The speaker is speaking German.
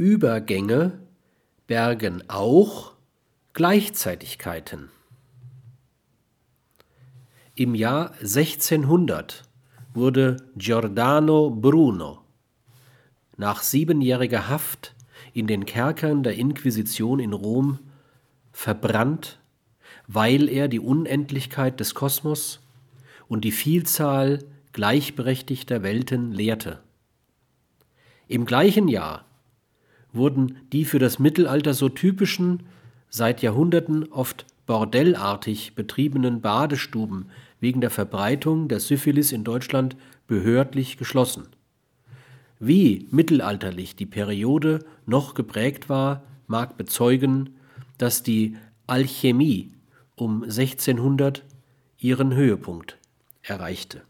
Übergänge bergen auch Gleichzeitigkeiten. Im Jahr 1600 wurde Giordano Bruno nach siebenjähriger Haft in den Kerkern der Inquisition in Rom verbrannt, weil er die Unendlichkeit des Kosmos und die Vielzahl gleichberechtigter Welten lehrte. Im gleichen Jahr wurden die für das Mittelalter so typischen, seit Jahrhunderten oft bordellartig betriebenen Badestuben wegen der Verbreitung der Syphilis in Deutschland behördlich geschlossen. Wie mittelalterlich die Periode noch geprägt war, mag bezeugen, dass die Alchemie um 1600 ihren Höhepunkt erreichte